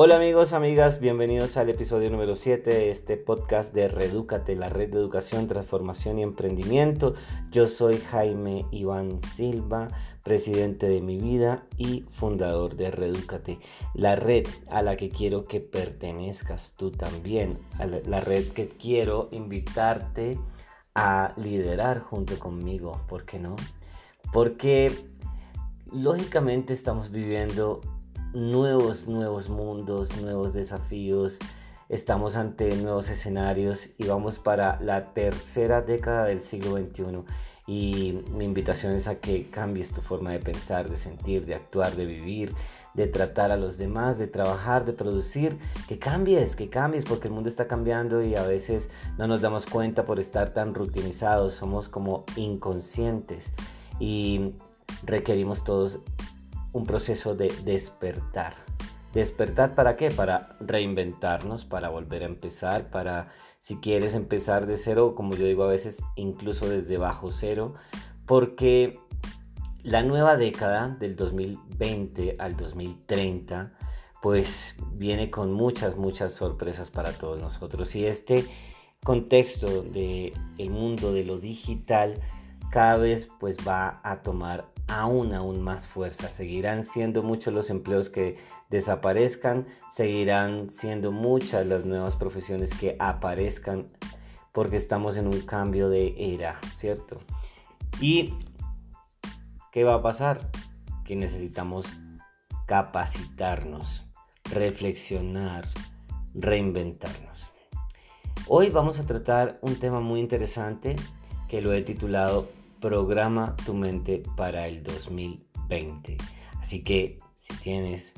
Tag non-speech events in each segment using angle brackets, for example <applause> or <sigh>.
Hola amigos, amigas, bienvenidos al episodio número 7 de este podcast de Redúcate, la red de educación, transformación y emprendimiento. Yo soy Jaime Iván Silva, presidente de mi vida y fundador de Redúcate, la red a la que quiero que pertenezcas tú también, la red que quiero invitarte a liderar junto conmigo, ¿por qué no? Porque lógicamente estamos viviendo nuevos, nuevos mundos, nuevos desafíos. Estamos ante nuevos escenarios y vamos para la tercera década del siglo XXI. Y mi invitación es a que cambies tu forma de pensar, de sentir, de actuar, de vivir, de tratar a los demás, de trabajar, de producir, que cambies, que cambies, porque el mundo está cambiando y a veces no nos damos cuenta por estar tan rutinizados, somos como inconscientes y requerimos todos un proceso de despertar. ¿Despertar para qué? Para reinventarnos, para volver a empezar, para si quieres empezar de cero, como yo digo a veces, incluso desde bajo cero, porque la nueva década del 2020 al 2030 pues viene con muchas, muchas sorpresas para todos nosotros. Y este contexto del el mundo de lo digital cada vez pues va a tomar aún, aún más fuerza. Seguirán siendo muchos los empleos que desaparezcan, seguirán siendo muchas las nuevas profesiones que aparezcan porque estamos en un cambio de era, ¿cierto? ¿Y qué va a pasar? Que necesitamos capacitarnos, reflexionar, reinventarnos. Hoy vamos a tratar un tema muy interesante que lo he titulado programa tu mente para el 2020. Así que si tienes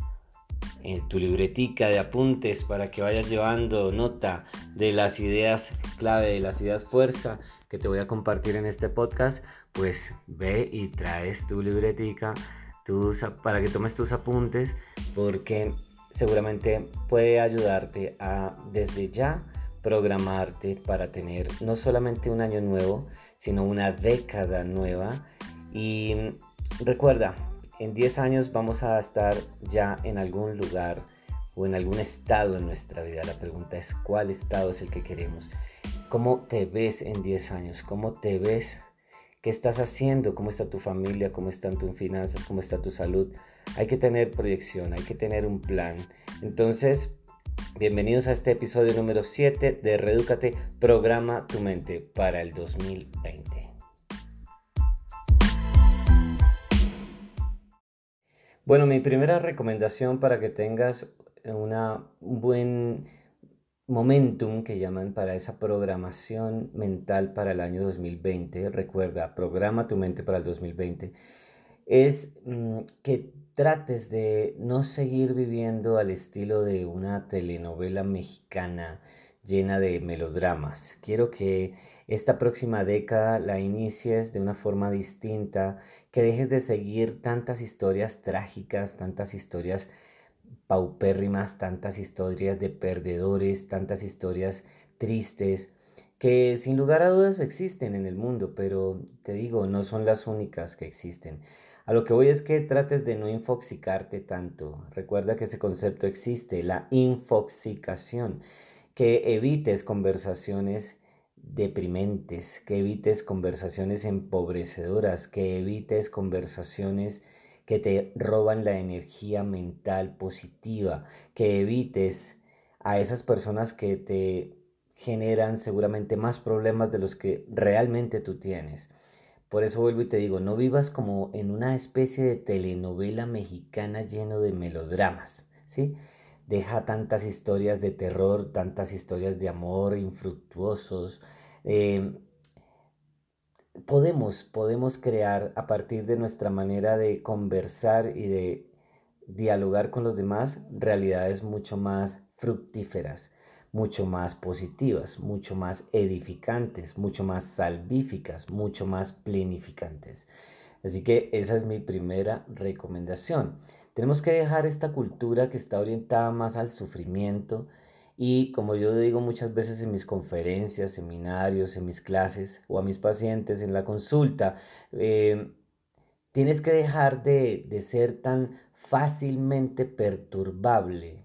en tu libretica de apuntes para que vayas llevando nota de las ideas clave, de las ideas fuerza que te voy a compartir en este podcast, pues ve y traes tu libretica para que tomes tus apuntes porque seguramente puede ayudarte a desde ya programarte para tener no solamente un año nuevo, sino una década nueva. Y recuerda, en 10 años vamos a estar ya en algún lugar o en algún estado en nuestra vida. La pregunta es, ¿cuál estado es el que queremos? ¿Cómo te ves en 10 años? ¿Cómo te ves? ¿Qué estás haciendo? ¿Cómo está tu familia? ¿Cómo están tus finanzas? ¿Cómo está tu salud? Hay que tener proyección, hay que tener un plan. Entonces, Bienvenidos a este episodio número 7 de Redúcate, programa tu mente para el 2020. Bueno, mi primera recomendación para que tengas un buen momentum que llaman para esa programación mental para el año 2020, recuerda, programa tu mente para el 2020, es mm, que trates de no seguir viviendo al estilo de una telenovela mexicana llena de melodramas. Quiero que esta próxima década la inicies de una forma distinta, que dejes de seguir tantas historias trágicas, tantas historias paupérrimas, tantas historias de perdedores, tantas historias tristes, que sin lugar a dudas existen en el mundo, pero te digo, no son las únicas que existen. A lo que voy es que trates de no infoxicarte tanto. Recuerda que ese concepto existe, la infoxicación. Que evites conversaciones deprimentes, que evites conversaciones empobrecedoras, que evites conversaciones que te roban la energía mental positiva, que evites a esas personas que te generan seguramente más problemas de los que realmente tú tienes. Por eso vuelvo y te digo, no vivas como en una especie de telenovela mexicana lleno de melodramas, ¿sí? Deja tantas historias de terror, tantas historias de amor infructuosos. Em, podemos, podemos crear a partir de nuestra manera de conversar y de dialogar con los demás realidades mucho más fructíferas mucho más positivas, mucho más edificantes, mucho más salvíficas, mucho más plenificantes. Así que esa es mi primera recomendación. Tenemos que dejar esta cultura que está orientada más al sufrimiento y como yo digo muchas veces en mis conferencias, seminarios, en mis clases o a mis pacientes en la consulta, eh, tienes que dejar de, de ser tan fácilmente perturbable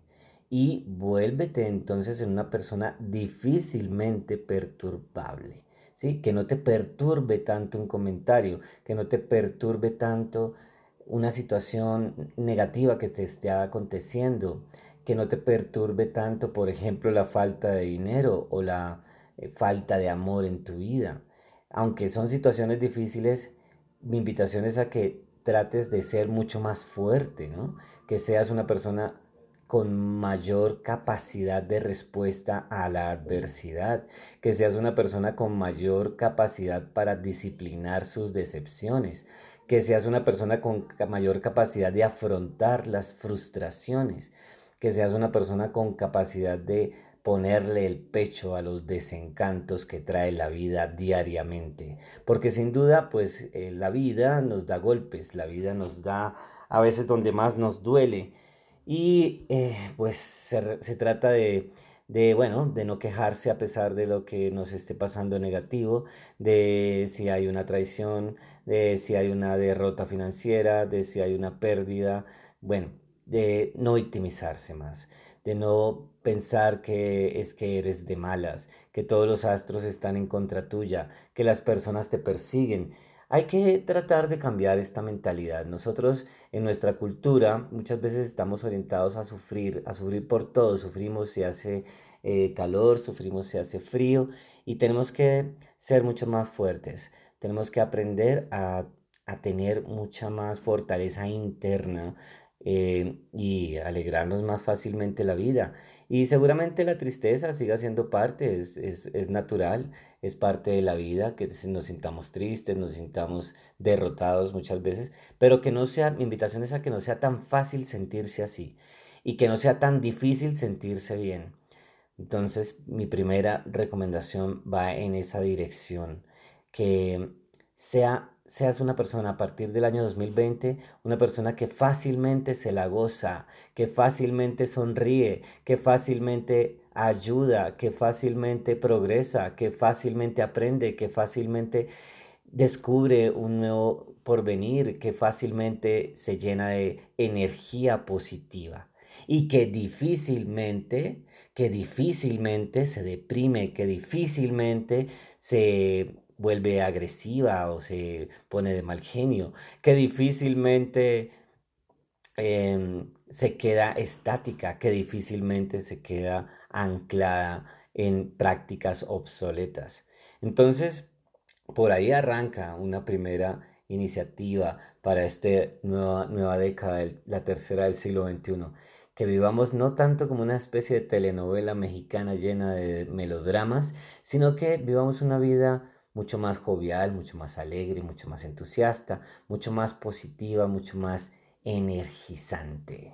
y vuélvete entonces en una persona difícilmente perturbable. ¿Sí? Que no te perturbe tanto un comentario, que no te perturbe tanto una situación negativa que te esté aconteciendo, que no te perturbe tanto, por ejemplo, la falta de dinero o la eh, falta de amor en tu vida. Aunque son situaciones difíciles, mi invitación es a que trates de ser mucho más fuerte, ¿no? Que seas una persona con mayor capacidad de respuesta a la adversidad, que seas una persona con mayor capacidad para disciplinar sus decepciones, que seas una persona con mayor capacidad de afrontar las frustraciones, que seas una persona con capacidad de ponerle el pecho a los desencantos que trae la vida diariamente. Porque sin duda, pues eh, la vida nos da golpes, la vida nos da a veces donde más nos duele. Y eh, pues se, se trata de, de, bueno, de no quejarse a pesar de lo que nos esté pasando negativo, de si hay una traición, de si hay una derrota financiera, de si hay una pérdida, bueno, de no victimizarse más de no pensar que es que eres de malas, que todos los astros están en contra tuya, que las personas te persiguen. Hay que tratar de cambiar esta mentalidad. Nosotros en nuestra cultura muchas veces estamos orientados a sufrir, a sufrir por todo. Sufrimos si hace eh, calor, sufrimos si hace frío y tenemos que ser mucho más fuertes. Tenemos que aprender a, a tener mucha más fortaleza interna, eh, y alegrarnos más fácilmente la vida. Y seguramente la tristeza siga siendo parte, es, es, es, natural, es parte de la vida, que nos sintamos tristes, nos sintamos derrotados muchas veces, pero que no sea, mi invitación es a que no sea tan fácil sentirse así y que no sea tan difícil sentirse bien. Entonces, mi primera recomendación va en esa dirección, que sea seas una persona a partir del año 2020, una persona que fácilmente se la goza, que fácilmente sonríe, que fácilmente ayuda, que fácilmente progresa, que fácilmente aprende, que fácilmente descubre un nuevo porvenir, que fácilmente se llena de energía positiva. Y que difícilmente, que difícilmente se deprime, que difícilmente se vuelve agresiva o se pone de mal genio, que difícilmente em, se queda estática, que difícilmente se queda anclada en prácticas obsoletas. Entonces, por ahí arranca una primera iniciativa para esta nueva, nueva década, la tercera del siglo XXI. Que vivamos no tanto como una especie de telenovela mexicana llena de melodramas, sino que vivamos una vida mucho más jovial, mucho más alegre, mucho más entusiasta, mucho más positiva, mucho más energizante.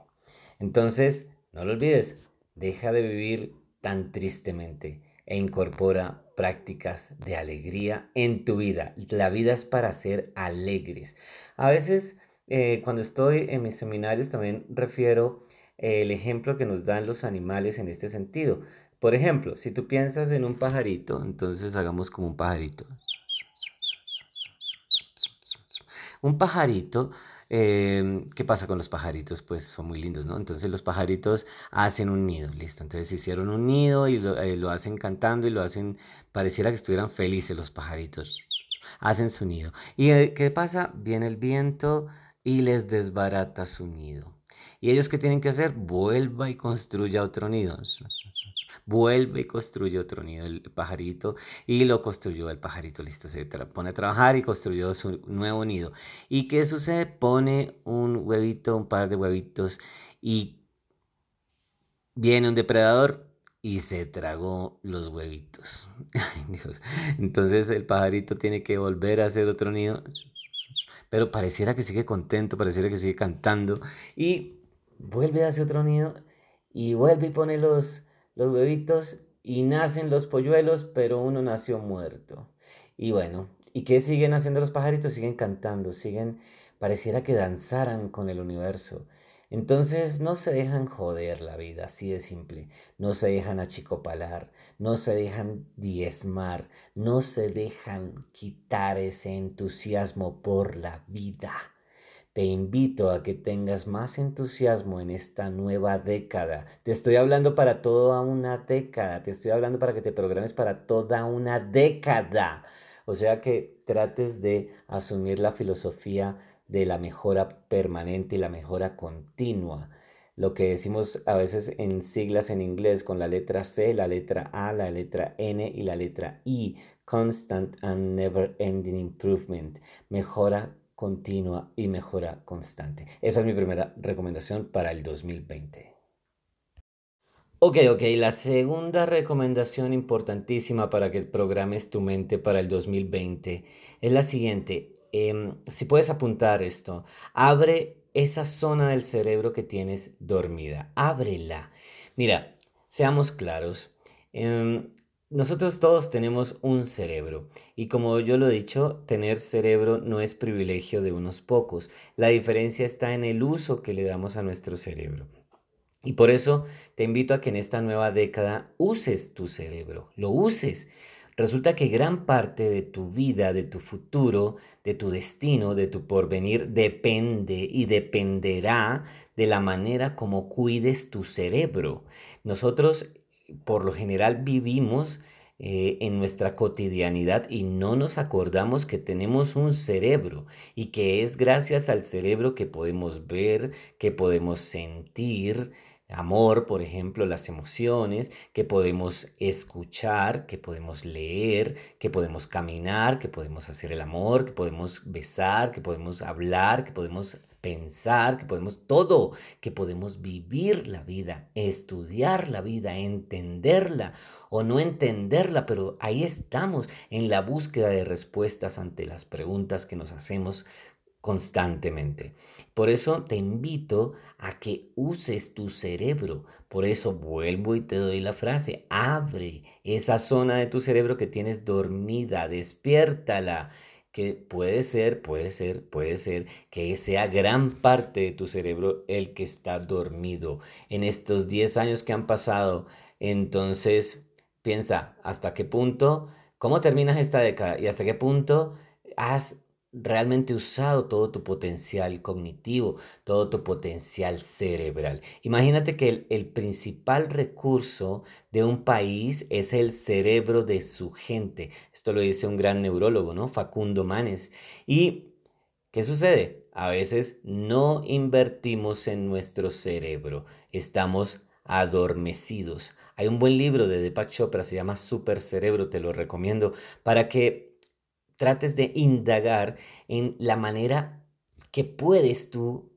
Entonces, no lo olvides, deja de vivir tan tristemente e incorpora prácticas de alegría en tu vida. La vida es para ser alegres. A veces, eh, cuando estoy en mis seminarios, también refiero el ejemplo que nos dan los animales en este sentido. Por ejemplo, si tú piensas en un pajarito, entonces hagamos como un pajarito. Un pajarito, em, ¿qué pasa con los pajaritos? Pues son muy lindos, ¿no? Entonces los pajaritos hacen un nido, listo. Entonces hicieron un nido y lo, eh, hacen cantando y lo hacen, pareciera que estuvieran felices los pajaritos. Hacen su nido. ¿Y eh, qué pasa? Viene el viento y les desbarata su nido. ¿Y ellos qué tienen que hacer? Vuelva y construya otro nido. Vuelve y construye otro nido el pajarito y lo construyó el pajarito, listo, se pone a trabajar y construyó su nuevo nido. ¿Y qué sucede? Pone un huevito, un par de huevitos y viene un depredador y se tragó los huevitos. <laughs> Entonces el pajarito tiene que volver a hacer otro nido, pero pareciera que sigue contento, pareciera que sigue cantando y vuelve a hacer otro nido y vuelve y pone los, los huevitos y nacen los polluelos, pero uno nació muerto. Y bueno, ¿y qué siguen haciendo los pajaritos? Siguen cantando, siguen, pareciera que danzaran con el universo. Entonces no se dejan joder la vida, así de simple. No se dejan achicopalar, no se dejan diezmar, no se dejan quitar ese entusiasmo por la vida te invito a que tengas más entusiasmo en esta nueva década. Te estoy hablando para toda una década, te estoy hablando para que te programes para toda una década. O sea que trates de asumir la filosofía de la mejora permanente y la mejora continua. Lo que decimos a veces en siglas en inglés con la letra C, la letra A, la letra N y la letra I. Constant and never ending improvement. Mejora continua y mejora constante. Esa es mi primera recomendación para el 2020. Ok, ok, la segunda recomendación importantísima para que programes tu mente para el 2020 es la siguiente. Em, si puedes apuntar esto, abre esa zona del cerebro que tienes dormida, ábrela. Mira, seamos claros. Em, nosotros todos tenemos un cerebro y como yo lo he dicho, tener cerebro no es privilegio de unos pocos. La diferencia está en el uso que le damos a nuestro cerebro. Y por eso te invito a que en esta nueva década uses tu cerebro, lo uses. Resulta que gran parte de tu vida, de tu futuro, de tu destino, de tu porvenir, depende y dependerá de la manera como cuides tu cerebro. Nosotros por lo general vivimos eh, en nuestra cotidianidad y no nos acordamos que tenemos un cerebro y que es gracias al cerebro que podemos ver, que podemos sentir, amor, por ejemplo, las emociones, que podemos escuchar, que podemos leer, que podemos caminar, que podemos hacer el amor, que podemos besar, que podemos hablar, que podemos pensar, que podemos todo, que podemos vivir la vida, estudiar la vida, entenderla o no entenderla, pero ahí estamos en la búsqueda de respuestas ante las preguntas que nos hacemos constantemente. Por eso te invito a que uses tu cerebro. Por eso vuelvo y te doy la frase, abre esa zona de tu cerebro que tienes dormida, despiértala que puede ser, puede ser, puede ser que sea gran parte de tu cerebro el que está dormido en estos 10 años que han pasado. Entonces, piensa hasta qué punto, cómo terminas esta década y hasta qué punto has realmente usado todo tu potencial cognitivo, todo tu potencial cerebral. Imagínate que el, principal recurso de un país es el cerebro de su gente. Esto lo dice un gran neurólogo, ¿no? Facundo Manes. ¿Y qué sucede? A veces no invertimos en nuestro cerebro, estamos adormecidos. Hay un buen libro de Deepak Chopra, se llama Super Cerebro, te lo recomiendo, para que trates de indagar en la manera que puedes tú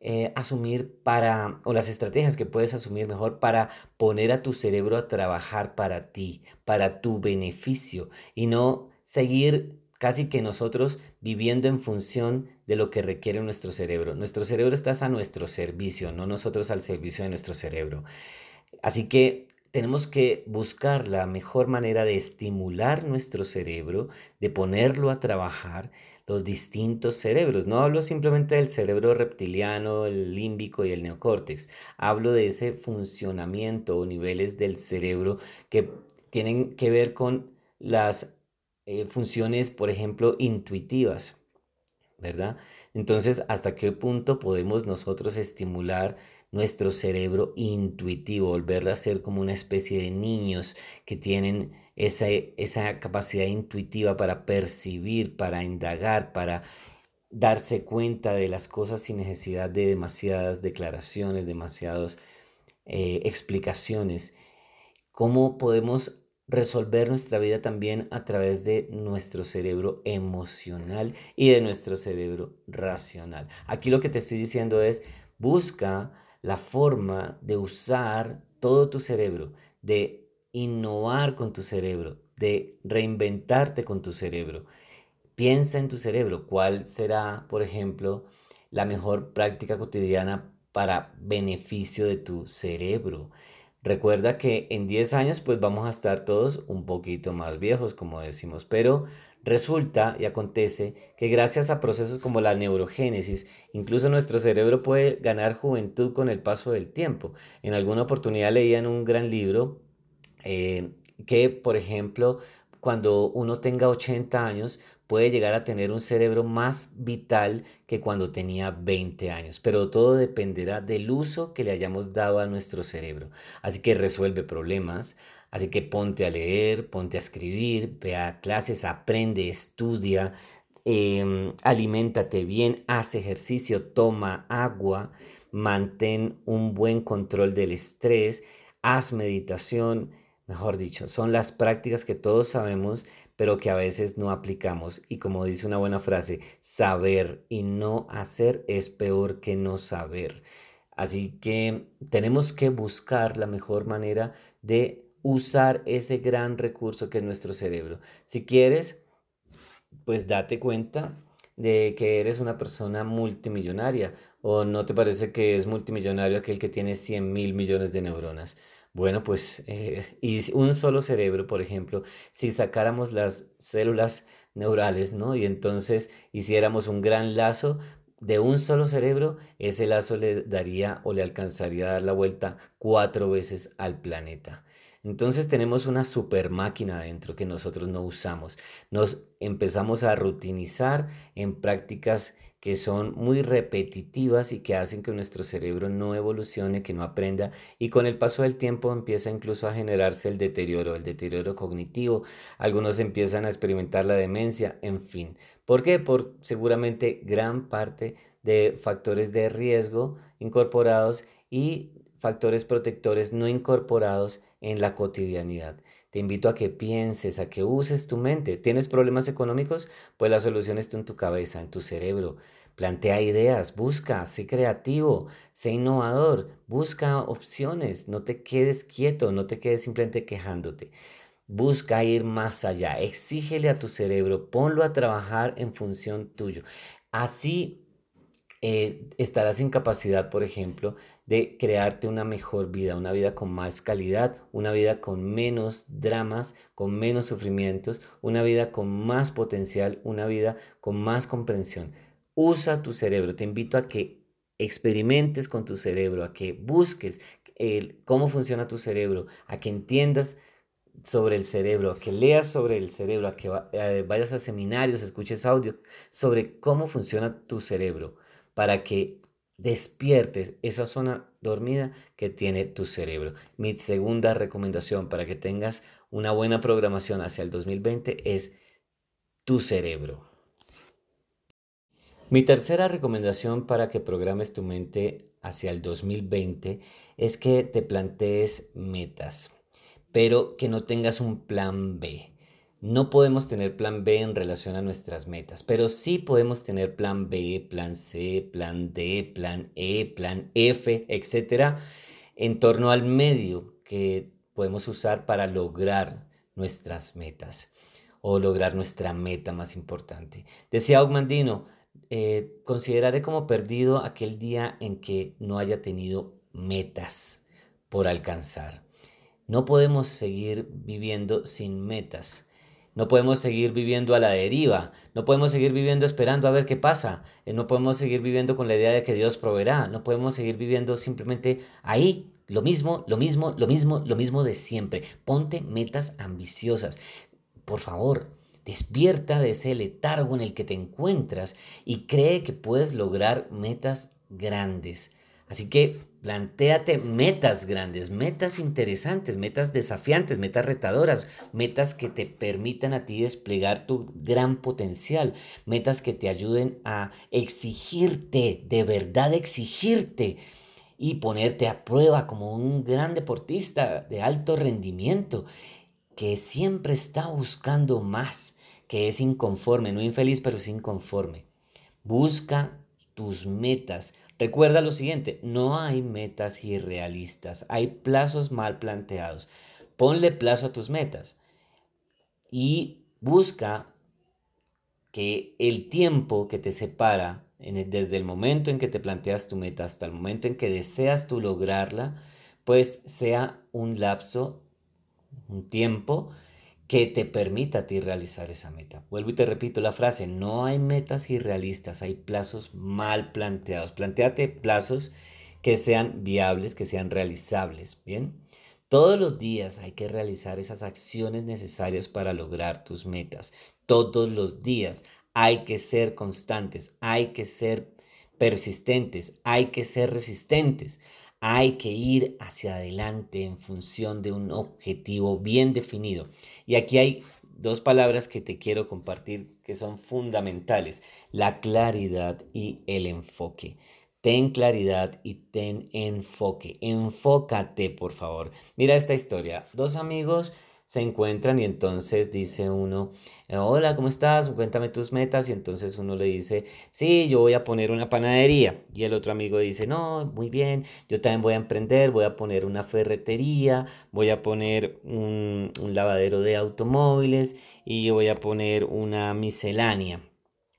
eh, asumir para, o las estrategias que puedes asumir mejor para poner a tu cerebro a trabajar para ti, para tu beneficio y no seguir casi que nosotros viviendo en función de lo que requiere nuestro cerebro. Nuestro cerebro está a nuestro servicio, no nosotros al servicio de nuestro cerebro. Así que tenemos que buscar la mejor manera de estimular nuestro cerebro, de ponerlo a trabajar los distintos cerebros. No hablo simplemente del cerebro reptiliano, el límbico y el neocórtex. Hablo de ese funcionamiento o niveles del cerebro que tienen que ver con las eh, funciones, por ejemplo, intuitivas. ¿Verdad? Entonces, ¿hasta qué punto podemos nosotros estimular nuestro cerebro intuitivo, volverlo a ser como una especie de niños que tienen esa, esa capacidad intuitiva para percibir, para indagar, para darse cuenta de las cosas sin necesidad de demasiadas declaraciones, demasiadas eh, explicaciones. ¿Cómo podemos resolver nuestra vida también a través de nuestro cerebro emocional y de nuestro cerebro racional? Aquí lo que te estoy diciendo es, busca la forma de usar todo tu cerebro, de innovar con tu cerebro, de reinventarte con tu cerebro. Piensa en tu cerebro, cuál será, por ejemplo, la mejor práctica cotidiana para beneficio de tu cerebro. Recuerda que en 10 años pues vamos a estar todos un poquito más viejos, como decimos, pero Resulta y acontece que gracias a procesos como la neurogénesis, incluso nuestro cerebro puede ganar juventud con el paso del tiempo. En alguna oportunidad leía en un gran libro eh, que, por ejemplo, cuando uno tenga 80 años, puede llegar a tener un cerebro más vital que cuando tenía 20 años, pero todo dependerá del uso que le hayamos dado a nuestro cerebro. Así que resuelve problemas, así que ponte a leer, ponte a escribir, ve a clases, aprende, estudia, eh, aliméntate bien, haz ejercicio, toma agua, mantén un buen control del estrés, haz meditación, mejor dicho, son las prácticas que todos sabemos, pero que a veces no aplicamos. Y como dice una buena frase, saber y no hacer es peor que no saber. Así que tenemos que buscar la mejor manera de usar ese gran recurso que es nuestro cerebro. Si quieres, pues date cuenta de que eres una persona multimillonaria o no te parece que es multimillonario aquel que tiene 100 mil millones de neuronas. Bueno, pues, eh, <laughs> y un solo cerebro, por ejemplo, si sacáramos las células neurales, ¿no? Y entonces hiciéramos un gran lazo de un solo cerebro, ese lazo le daría o le alcanzaría a dar la vuelta cuatro veces al planeta. Entonces tenemos una super máquina adentro que nosotros no usamos. Nos empezamos a rutinizar en prácticas que son muy repetitivas y que hacen que nuestro cerebro no evolucione, que no aprenda y con el paso del tiempo empieza incluso a generarse el deterioro, el deterioro cognitivo. Algunos empiezan a experimentar la demencia, en fin. ¿Por qué? Por seguramente gran parte de factores de riesgo incorporados y factores protectores no incorporados en la cotidianidad. Te invito a que pienses, a que uses tu mente. ¿Tienes problemas económicos? Pues la solución está en tu cabeza, en tu cerebro. Plantea ideas, busca, sé creativo, sé innovador, busca opciones, no te quedes quieto, no te quedes simplemente quejándote. Busca ir más allá, exígele a tu cerebro, ponlo a trabajar en función tuyo. Así eh, estarás en capacidad, por ejemplo, de crearte una mejor vida, una vida con más calidad, una vida con menos dramas, con menos sufrimientos, una vida con más potencial, una vida con más comprensión. Usa tu cerebro, te invito a que experimentes con tu cerebro, a que busques cómo funciona tu cerebro, a que entiendas sobre el cerebro, a que leas sobre el cerebro, a que eh, vayas a seminarios, escuches audio sobre cómo funciona tu cerebro para que despiertes esa zona dormida que tiene tu cerebro. Mi segunda recomendación para que tengas una buena programación hacia el 2020 es tu cerebro. Mi tercera recomendación para que programes tu mente hacia el 2020 es que te plantees metas, pero que no tengas un plan B. No podemos tener plan B en relación a nuestras metas, pero sí podemos tener plan B, plan C, plan D, plan E, plan F, etcétera, en torno al medio que podemos usar para lograr nuestras metas o lograr nuestra meta más importante. Decía Augmandino, eh, consideraré como perdido aquel día en que no haya tenido metas por alcanzar. No podemos seguir viviendo sin metas. No podemos seguir viviendo a la deriva, no podemos seguir viviendo esperando a ver qué pasa, eh, no podemos seguir viviendo con la idea de que Dios proveerá, no podemos seguir viviendo simplemente ahí, lo mismo, lo mismo, lo mismo, lo mismo de siempre. Ponte metas ambiciosas. Por favor, despierta de ese letargo en el que te encuentras y cree que puedes lograr metas grandes. Así que plantéate metas grandes, metas interesantes, metas desafiantes, metas retadoras, metas que te permitan a ti desplegar tu gran potencial, metas que te ayuden a exigirte, de verdad exigirte y ponerte a prueba como un gran deportista de alto rendimiento que siempre está buscando más, que es inconforme, no infeliz, pero es inconforme. Busca tus metas, Recuerda lo siguiente, no hay metas irrealistas, hay plazos mal planteados. Ponle plazo a tus metas y busca que el tiempo que te separa desde el momento en que te planteas tu meta hasta el momento en que deseas tú lograrla, pues sea un lapso, un tiempo que te permita a ti realizar esa meta. Vuelvo y te repito la frase, no hay metas irrealistas, hay plazos mal planteados. Planteate plazos que sean viables, que sean realizables, ¿bien? Todos los días hay que realizar esas acciones necesarias para lograr tus metas. todos los días. Hay que ser constantes, hay que ser persistentes, hay que ser resistentes. Hay que ir hacia adelante en función de un objetivo bien definido. Y aquí hay dos palabras que te quiero compartir que son fundamentales, la claridad y el enfoque. Ten claridad y ten enfoque. Enfócate, por favor. Mira esta historia. Dos amigos se encuentran y entonces dice uno, hola, ¿cómo estás? Cuéntame tus metas. Y entonces uno le dice, sí, yo voy a poner una panadería. Y el otro amigo dice, no, muy bien, yo también voy a emprender, voy a poner una ferretería, voy a poner un, lavadero de automóviles y voy a poner una miscelánea.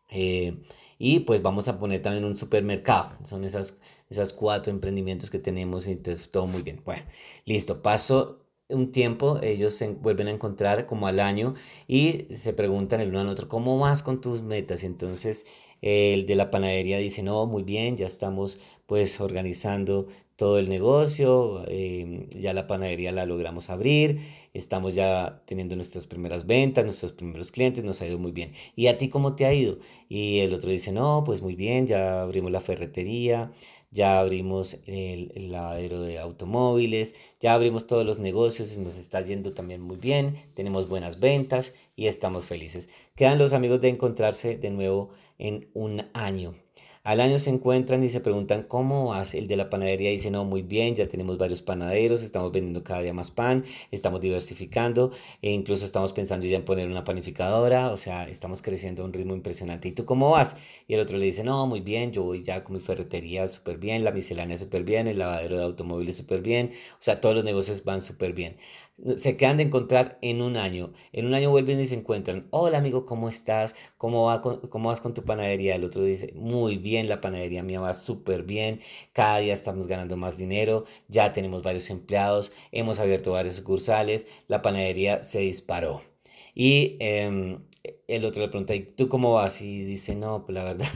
Eh, y pues vamos a poner también un supermercado. Son esas, esas cuatro emprendimientos que tenemos y entonces todo muy bien. Bueno, listo, paso un tiempo ellos se vuelven a encontrar como al año y se preguntan el uno al otro, ¿cómo vas con tus metas? Entonces el de la panadería dice, no, muy bien, ya estamos pues organizando todo el negocio, em, ya la panadería la logramos abrir, estamos ya teniendo nuestras primeras ventas, nuestros primeros clientes, nos ha ido muy bien. ¿Y a ti cómo te ha ido? Y el otro dice, no, pues muy bien, ya abrimos la ferretería, ya abrimos el, lavadero de automóviles, ya abrimos todos los negocios, nos está yendo también muy bien, tenemos buenas ventas y estamos felices. Quedan los amigos de encontrarse de nuevo en un año. Al año se encuentran y se preguntan cómo hace el de la panadería. Dice, no, muy bien, ya tenemos varios panaderos, estamos vendiendo cada día más pan, estamos diversificando e incluso estamos pensando ya en poner una panificadora, o sea, estamos creciendo a un ritmo impresionante. ¿Y tú cómo vas? Y el otro le dice, no, muy bien, yo voy ya con mi ferretería súper bien, la miscelánea súper bien, el lavadero de automóviles súper bien, o sea, todos los negocios van súper bien se quedan de encontrar en un año. En un año vuelven y se encuentran. Hola amigo, ¿cómo estás? ¿Cómo, va cómo vas con tu panadería? El otro dice, muy bien, la panadería mía va súper bien. Cada día estamos ganando más dinero. Ya tenemos varios empleados. Hemos abierto varias sucursales. La panadería se disparó. Y em, el otro le pregunta, ¿y tú cómo vas? Y dice, no, pues la verdad.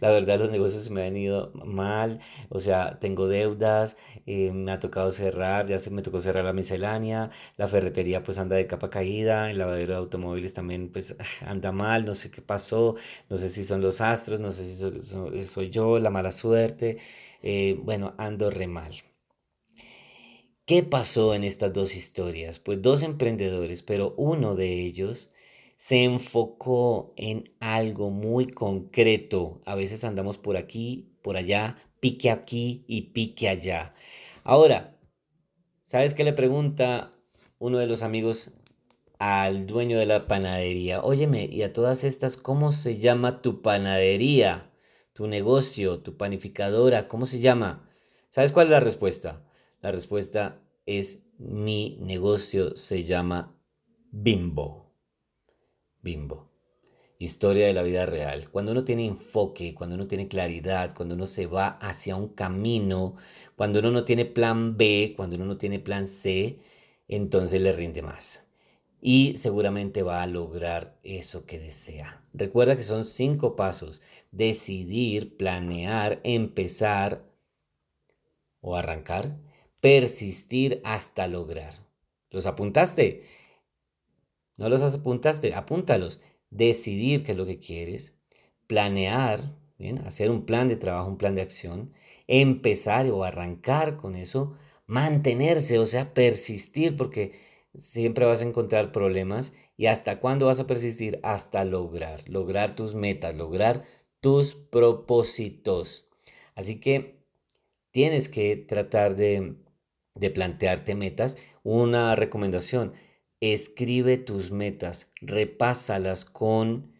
La verdad los negocios me han ido mal, o sea, tengo deudas, eh, me ha tocado cerrar, ya se me tocó cerrar la miscelánea, la ferretería pues anda de capa caída, el lavadero de automóviles también pues <laughs> anda mal, no sé qué pasó, no sé si son los astros, no sé si soy, yo, la mala suerte, eh, bueno, ando re mal. ¿Qué pasó en estas dos historias? Pues dos emprendedores, pero uno de ellos se enfocó en algo muy concreto. A veces andamos por aquí, por allá, pique aquí y pique allá. Ahora, ¿sabes qué le pregunta uno de los amigos al dueño de la panadería? Óyeme, y a todas estas, ¿cómo se llama tu panadería? Tu negocio, tu panificadora, ¿cómo se llama? ¿Sabes cuál es la respuesta? La respuesta es mi negocio se llama Bimbo. Bimbo. Historia de la vida real. Cuando uno tiene enfoque, cuando uno tiene claridad, cuando uno se va hacia un camino, cuando uno no tiene plan B, cuando uno no tiene plan C, entonces le rinde más. Y seguramente va a lograr eso que desea. Recuerda que son cinco pasos. Decidir, planear, empezar o arrancar, persistir hasta lograr. ¿Los apuntaste? No los apuntaste, apúntalos. Decidir qué es lo que quieres, planear, hacer un plan de trabajo, un plan de acción, empezar o arrancar con eso, mantenerse, o sea, persistir, porque siempre vas a encontrar problemas. ¿Y hasta cuándo vas a persistir? Hasta lograr, lograr tus metas, lograr tus propósitos. Así que tienes que tratar de, de plantearte metas. Una recomendación, escribe tus metas, repásalas con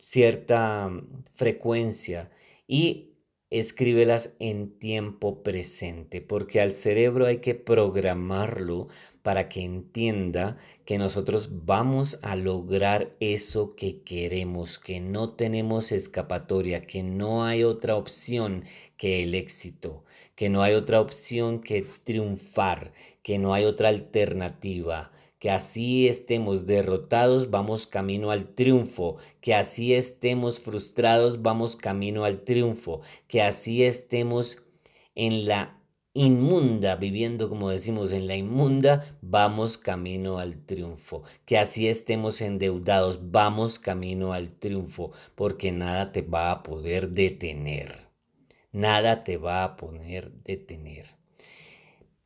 cierta mm, frecuencia y escríbelas en tiempo presente, porque al cerebro hay que programarlo para que entienda que nosotros vamos a lograr eso que queremos, que no tenemos escapatoria, que no hay otra opción que el éxito, que no hay otra opción que triunfar, que no hay otra alternativa que así estemos derrotados, vamos camino al triunfo, que así estemos frustrados, vamos camino al triunfo, que así estemos en la inmunda, viviendo como decimos en la inmunda, vamos camino al triunfo. Que así estemos endeudados, vamos camino al triunfo, porque nada te va a poder detener. Nada te va a poder detener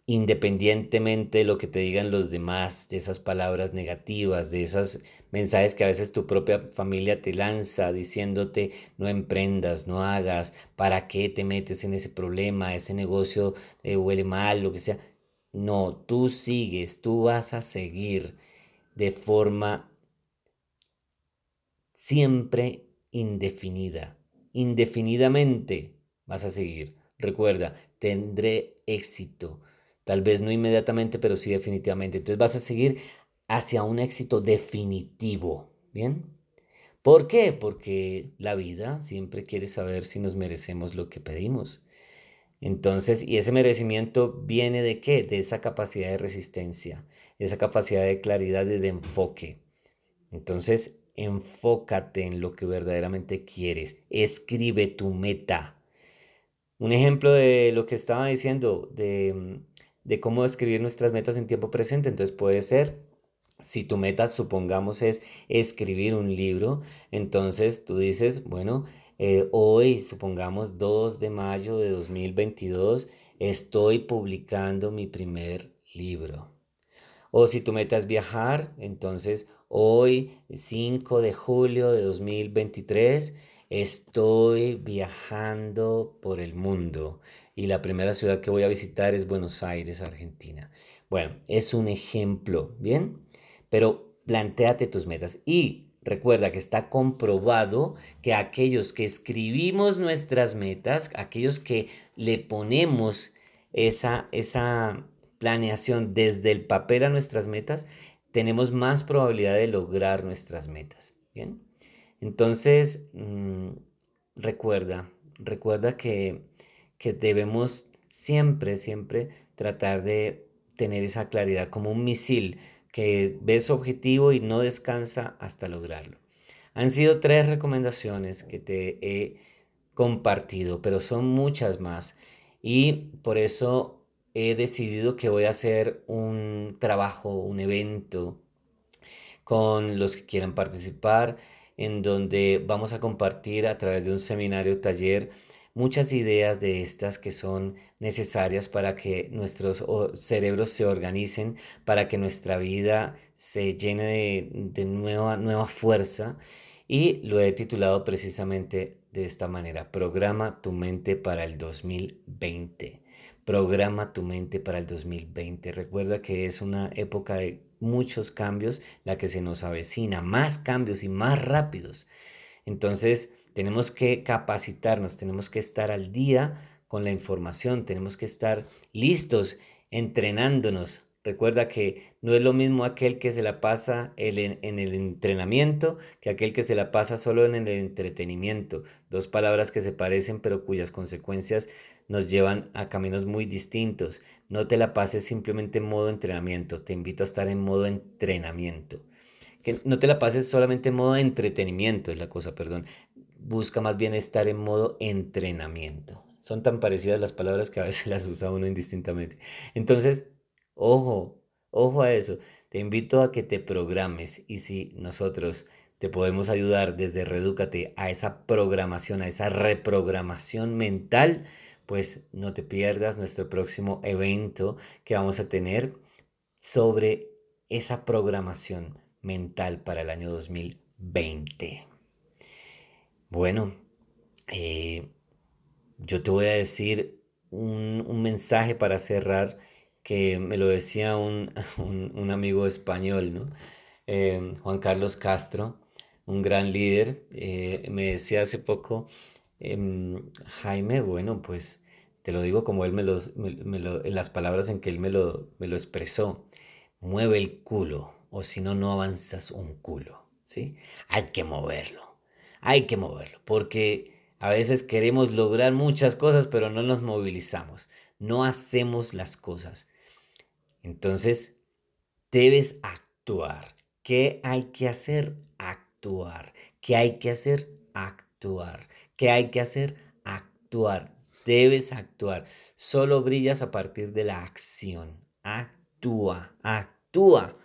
independientemente de lo que te digan los demás, de esas palabras negativas, de esos mensajes que a veces tu propia familia te lanza diciéndote no emprendas, no hagas, ¿para qué te metes en ese problema? Ese negocio eh, huele mal, lo que sea. No, tú sigues, tú vas a seguir de forma siempre indefinida. Indefinidamente vas a seguir. Recuerda, tendré éxito Tal vez no inmediatamente, pero sí definitivamente. Entonces vas a seguir hacia un éxito definitivo. ¿Bien? ¿Por qué? Porque la vida siempre quiere saber si nos merecemos lo que pedimos. Entonces, y ese merecimiento viene de qué? De esa capacidad de resistencia, esa capacidad de claridad y de enfoque. Entonces, enfócate en lo que verdaderamente quieres. Escribe tu meta. Un ejemplo de lo que estaba diciendo, de de cómo escribir nuestras metas en tiempo presente. Entonces puede ser, si tu meta supongamos es escribir un libro, entonces tú dices, bueno, eh, hoy supongamos 2 de mayo de 2022, estoy publicando mi primer libro. O si tu meta es viajar, entonces hoy 5 de julio de 2023 Estoy viajando por el mundo y la primera ciudad que voy a visitar es Buenos Aires, Argentina. Bueno, es un ejemplo, ¿bien? Pero planteate tus metas y recuerda que está comprobado que aquellos que escribimos nuestras metas, aquellos que le ponemos esa, esa planeación desde el papel a nuestras metas, tenemos más probabilidad de lograr nuestras metas, ¿bien? Entonces, mm, recuerda, recuerda que, que debemos siempre, siempre tratar de tener esa claridad como un misil que ve su objetivo y no descansa hasta lograrlo. Han sido tres recomendaciones que te he compartido, pero son muchas más. Y por eso he decidido que voy a hacer un trabajo, un evento con los que quieran participar en donde vamos a compartir a través de un seminario taller muchas ideas de estas que son necesarias para que nuestros cerebros se organicen, para que nuestra vida se llene de, nueva, nueva fuerza. Y lo he titulado precisamente de esta manera, Programa tu mente para el 2020. Programa tu mente para el 2020. Recuerda que es una época de muchos cambios la que se nos avecina, más cambios y más rápidos. Entonces, tenemos que capacitarnos, tenemos que estar al día con la información, tenemos que estar listos, entrenándonos. Recuerda que no es lo mismo aquel que se la pasa en el entrenamiento que aquel que se la pasa solo en el entretenimiento. Dos palabras que se parecen pero cuyas consecuencias nos llevan a caminos muy distintos. No te la pases simplemente en modo entrenamiento, te invito a estar en modo entrenamiento. Que no te la pases solamente en modo entretenimiento, es la cosa, perdón. Busca más bien estar en modo entrenamiento. Son tan parecidas las palabras que a veces <laughs> las usa uno indistintamente. Entonces, ojo, ojo a eso. Te invito a que te programes y si nosotros te podemos ayudar desde Redúcate a esa programación, a esa reprogramación mental, pues no te pierdas nuestro próximo evento que vamos a tener sobre esa programación mental para el año 2020. Bueno, eh, yo te voy a decir un, mensaje para cerrar que me lo decía <laughs> un, amigo español, ¿no? Eh, Juan Carlos Castro, un gran líder, eh, me decía hace poco Em, Jaime, bueno, pues te lo digo como él me, los, en las palabras en que él me lo, me lo expresó. Mueve el culo, o si no, no avanzas un culo, ¿sí? Hay que moverlo, hay que moverlo, porque a veces queremos lograr muchas cosas, pero no nos movilizamos, no hacemos las cosas. Entonces, debes actuar. ¿Qué hay que hacer? Actuar. ¿Qué hay que hacer? Actuar. ¿Qué hay que hacer? Actuar. debes actuar. Solo brillas a partir de la acción. Actúa, actúa.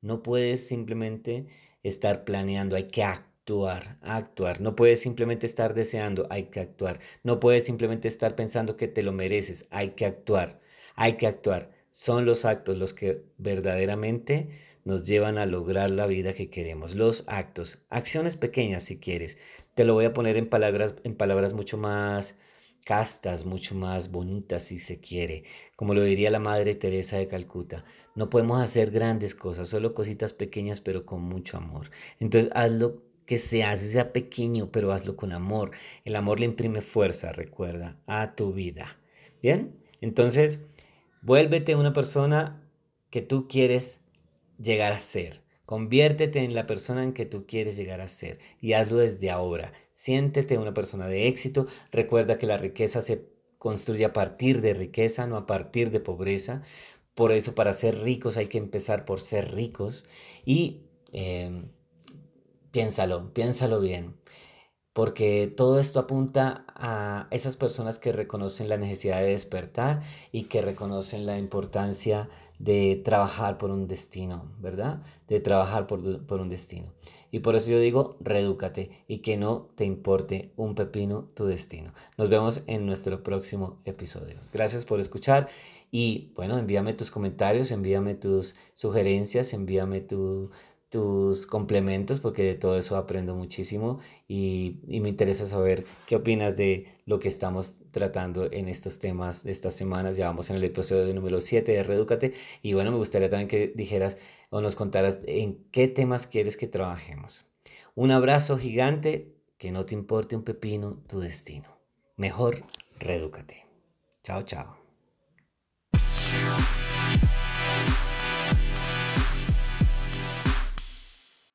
No puedes simplemente estar planeando, hay que actuar, actuar. No puedes simplemente estar deseando, hay que actuar. No puedes simplemente estar pensando que te lo mereces, hay que actuar, hay que actuar. Son los actos los que verdaderamente nos llevan a lograr la vida que queremos. Los actos, acciones pequeñas si quieres. Te lo voy a poner en palabras, en palabras mucho más castas, mucho más bonitas si se quiere. Como lo diría la Madre Teresa de Calcuta, no podemos hacer grandes cosas, solo cositas pequeñas pero con mucho amor. Entonces hazlo que sea, sea pequeño, pero hazlo con amor. El amor le imprime fuerza, recuerda, a tu vida. Bien, entonces vuélvete una persona que tú quieres llegar a ser. Conviértete en la persona en que tú quieres llegar a ser y hazlo desde ahora. Siéntete una persona de éxito. Recuerda que la riqueza se construye a partir de riqueza, no a partir de pobreza. Por eso para ser ricos hay que empezar por ser ricos. Y em, piénsalo, piénsalo bien porque todo esto apunta a esas personas que reconocen la necesidad de despertar y que reconocen la importancia de trabajar por un destino, ¿verdad? De trabajar por, un destino. Y por eso yo digo, redúcate y que no te importe un pepino tu destino. Nos vemos en nuestro próximo episodio. Gracias por escuchar y bueno, envíame tus comentarios, envíame tus sugerencias, envíame tu tus complementos porque de todo eso aprendo muchísimo y, me interesa saber qué opinas de lo que estamos tratando en estos temas de estas semanas. Ya vamos en el episodio número 7 de Redúcate y bueno, me gustaría también que dijeras o nos contaras en qué temas quieres que trabajemos. Un abrazo gigante, que no te importe un pepino tu destino. Mejor, redúcate. Chao, chao.